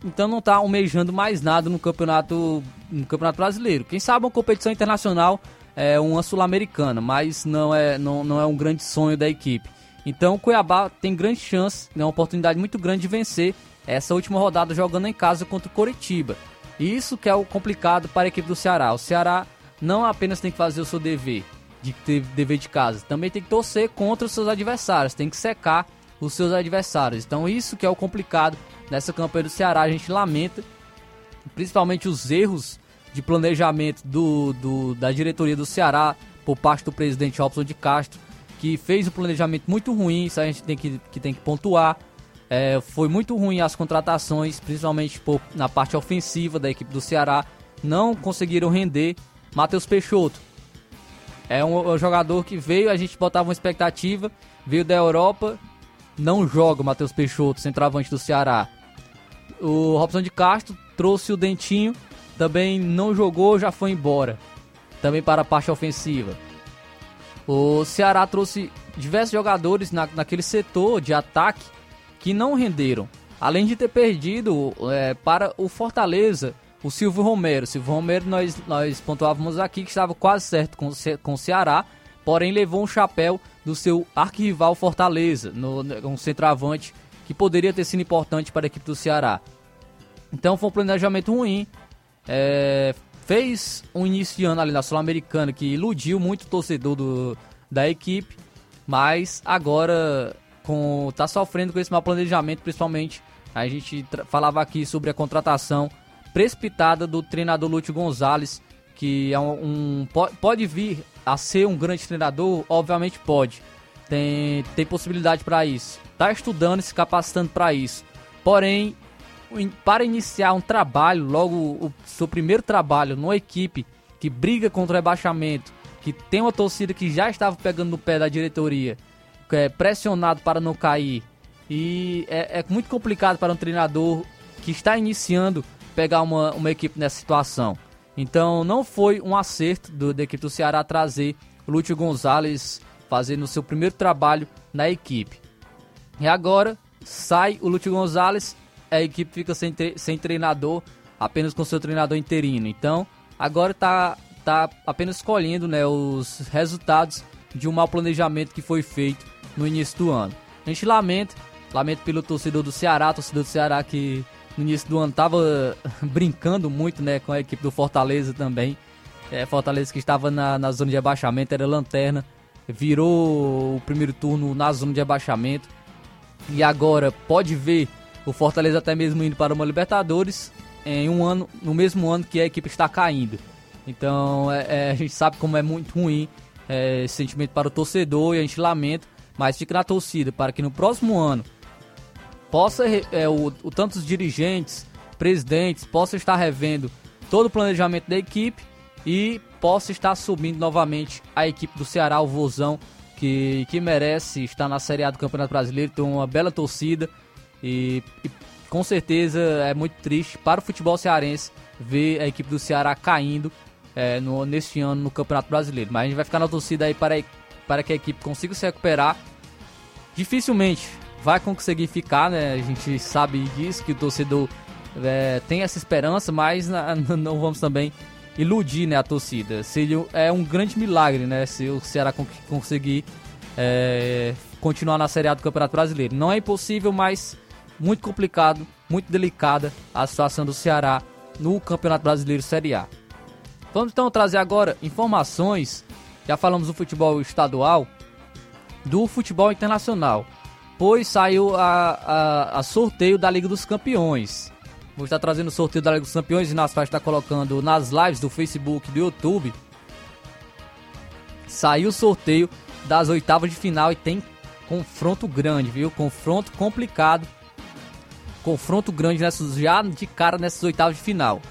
Então não está almejando mais nada no campeonato, no campeonato brasileiro. Quem sabe uma competição internacional é uma sul-americana, mas não é, não, não é um grande sonho da equipe. Então o Cuiabá tem grande chance, né, uma oportunidade muito grande de vencer essa última rodada jogando em casa contra o Coritiba. E isso que é o complicado para a equipe do Ceará. O Ceará não apenas tem que fazer o seu dever, de ter dever de casa, também tem que torcer contra os seus adversários, tem que secar os seus adversários. Então isso que é o complicado nessa campanha do Ceará. A gente lamenta, principalmente os erros de planejamento do, do, da diretoria do Ceará por parte do presidente Robson de Castro, que fez um planejamento muito ruim, isso a gente tem que, que, tem que pontuar. É, foi muito ruim as contratações, principalmente por, na parte ofensiva da equipe do Ceará. Não conseguiram render. Matheus Peixoto é um, um jogador que veio, a gente botava uma expectativa, veio da Europa, não joga o Matheus Peixoto, centroavante do Ceará. O Robson de Castro trouxe o Dentinho, também não jogou, já foi embora. Também para a parte ofensiva. O Ceará trouxe diversos jogadores na, naquele setor de ataque que não renderam. Além de ter perdido é, para o Fortaleza o Silvio Romero. Silvio Romero nós, nós pontuávamos aqui que estava quase certo com, com o Ceará, porém levou um chapéu do seu arquirrival Fortaleza, no, um centroavante que poderia ter sido importante para a equipe do Ceará. Então foi um planejamento ruim. É, fez um início de ano ali na Sul-Americana que iludiu muito o torcedor do, da equipe, mas agora com tá sofrendo com esse mau planejamento, principalmente a gente falava aqui sobre a contratação precipitada do treinador Lúcio Gonzalez, que é um, um, pode vir a ser um grande treinador, obviamente pode. Tem, tem possibilidade para isso. Está estudando se capacitando para isso. Porém, para iniciar um trabalho, logo o seu primeiro trabalho numa equipe que briga contra o rebaixamento, que tem uma torcida que já estava pegando no pé da diretoria, é pressionado para não cair, e é, é muito complicado para um treinador que está iniciando pegar uma, uma equipe nessa situação. Então não foi um acerto do, da equipe do Ceará trazer Lúcio Gonzalez fazendo o seu primeiro trabalho na equipe. E agora sai o Lúcio Gonzalez, a equipe fica sem, sem treinador, apenas com seu treinador interino. Então agora está tá apenas escolhendo né, os resultados de um mau planejamento que foi feito no início do ano. A gente lamenta, lamenta pelo torcedor do Ceará, torcedor do Ceará que no início do ano estava [LAUGHS] brincando muito né, com a equipe do Fortaleza também. É, Fortaleza que estava na, na zona de abaixamento, era lanterna, virou o primeiro turno na zona de abaixamento. E agora pode ver o Fortaleza até mesmo indo para uma Libertadores em um ano, no mesmo ano que a equipe está caindo. Então é, é, a gente sabe como é muito ruim é, esse sentimento para o torcedor e a gente lamenta, mas fica na torcida para que no próximo ano possa é, o, o tantos dirigentes, presidentes possa estar revendo todo o planejamento da equipe e possa estar subindo novamente a equipe do Ceará, o Vozão, que, que merece estar na Série A do Campeonato Brasileiro, tem uma bela torcida e, e com certeza é muito triste para o futebol cearense ver a equipe do Ceará caindo é, no, neste ano no Campeonato Brasileiro. Mas a gente vai ficar na torcida aí para, para que a equipe consiga se recuperar. Dificilmente vai conseguir ficar, né? A gente sabe disso, que o torcedor é, tem essa esperança, mas na, [LAUGHS] não vamos também iludir né, a torcida. Seria, é um grande milagre, né? Se o Ceará conseguir é, continuar na Série A do Campeonato Brasileiro. Não é impossível, mas muito complicado, muito delicada a situação do Ceará no Campeonato Brasileiro Série A. Vamos então trazer agora informações, já falamos do futebol estadual, do futebol internacional pois saiu a, a, a, sorteio da Liga dos Campeões. Vou estar trazendo o sorteio da Liga dos Campeões e nas vai estar colocando nas lives do Facebook do YouTube. Saiu o sorteio das oitavas de final e tem confronto grande, viu? Confronto complicado. Confronto grande nessas, já de cara nessas oitavas de final.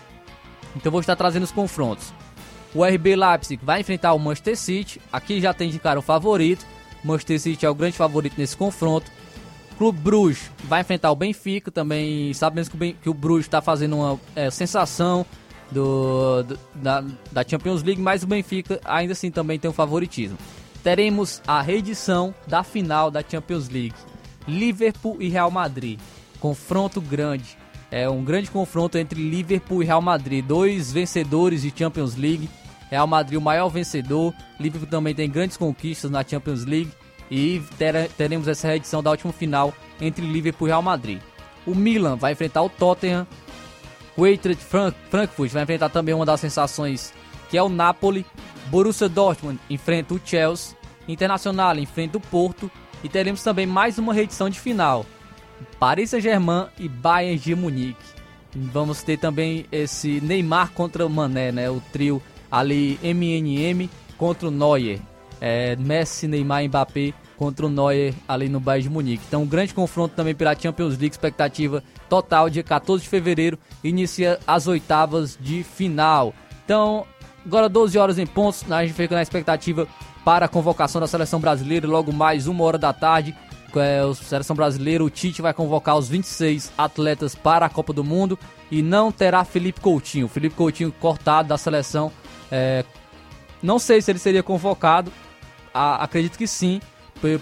Então vou estar trazendo os confrontos. O RB Leipzig vai enfrentar o Manchester City. Aqui já tem de cara o favorito. Manchester City é o grande favorito nesse confronto. Clube Bruges vai enfrentar o Benfica também. Sabemos que o, ben, que o Bruges está fazendo uma é, sensação do, do, da, da Champions League, mas o Benfica ainda assim também tem um favoritismo. Teremos a reedição da final da Champions League. Liverpool e Real Madrid. Confronto grande. É um grande confronto entre Liverpool e Real Madrid. Dois vencedores de Champions League. Real Madrid o maior vencedor. Liverpool também tem grandes conquistas na Champions League. e ter, teremos essa reedição da última final entre Liverpool e Real Madrid. O Milan vai enfrentar o Tottenham, o Eintracht Frank, Frankfurt vai enfrentar também uma das sensações que é o Napoli, Borussia Dortmund enfrenta o Chelsea, Internacional enfrenta o Porto e teremos também mais uma reedição de final, Paris Saint-Germain e Bayern de Munique. Vamos ter também esse Neymar contra o Mané, né? O trio ali MNM contra o Neuer. É, Messi, Neymar e Mbappé contra o Neuer ali no Bayern de Munique. Então, um grande confronto também pela Champions League, expectativa total, dia 14 de fevereiro, inicia as oitavas de final. Então, agora 12 horas em pontos, a gente fica na expectativa para a convocação da seleção brasileira, logo mais uma hora da tarde. É, a seleção brasileira, o Tite vai convocar os 26 atletas para a Copa do Mundo e não terá Felipe Coutinho. Felipe Coutinho cortado da seleção. É, não sei se ele seria convocado, a, acredito que sim,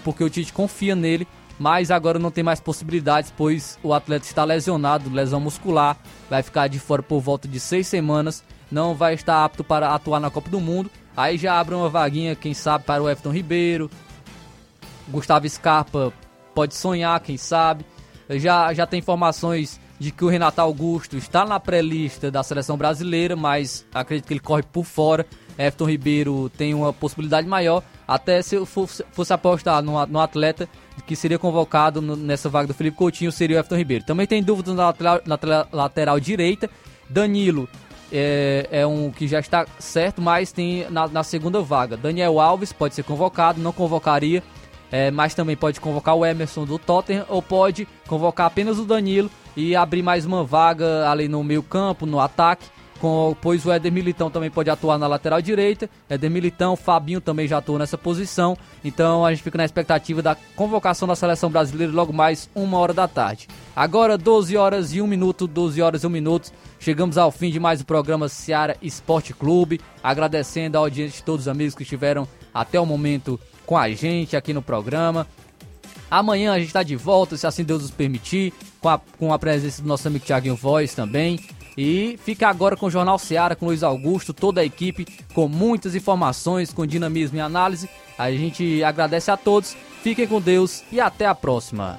porque o Tite confia nele, mas agora não tem mais possibilidades, pois o atleta está lesionado, lesão muscular, vai ficar de fora por volta de seis semanas, não vai estar apto para atuar na Copa do Mundo. Aí já abre uma vaguinha, quem sabe, para o Everton Ribeiro. Gustavo Scarpa pode sonhar, quem sabe. Já, já tem informações de que o Renato Augusto está na pré-lista da seleção brasileira, mas acredito que ele corre por fora. Everton Ribeiro tem uma possibilidade maior, até se eu fosse, fosse apostar no, no, atleta que seria convocado no, nessa vaga do Felipe Coutinho, seria o Everton Ribeiro. Também tem dúvidas na lateral, na lateral direita. Danilo é, é, um que já está certo, mas tem na, na, segunda vaga. Daniel Alves pode ser convocado, não convocaria, é, mas também pode convocar o Emerson do Tottenham ou pode convocar apenas o Danilo e abrir mais uma vaga ali no meio campo, no ataque. Com, pois o Éder Militão também pode atuar na lateral direita. Éder Militão, Fabinho também já atuou nessa posição. Então a gente fica na expectativa da convocação da seleção brasileira logo mais uma hora da tarde. Agora 12 horas e 1 minuto, 12 horas e 1 minuto. Chegamos ao fim de mais um programa Seara Esporte Clube. Agradecendo a audiência de todos os amigos que estiveram até o momento com a gente aqui no programa. Amanhã a gente está de volta, se assim Deus nos permitir, com a, com a presença do nosso amigo Thiaguinho Voz também. E fica agora com o Jornal Seara, com Luiz Augusto, toda a equipe, com muitas informações, com dinamismo e análise. A gente agradece a todos, fiquem com Deus e até a próxima.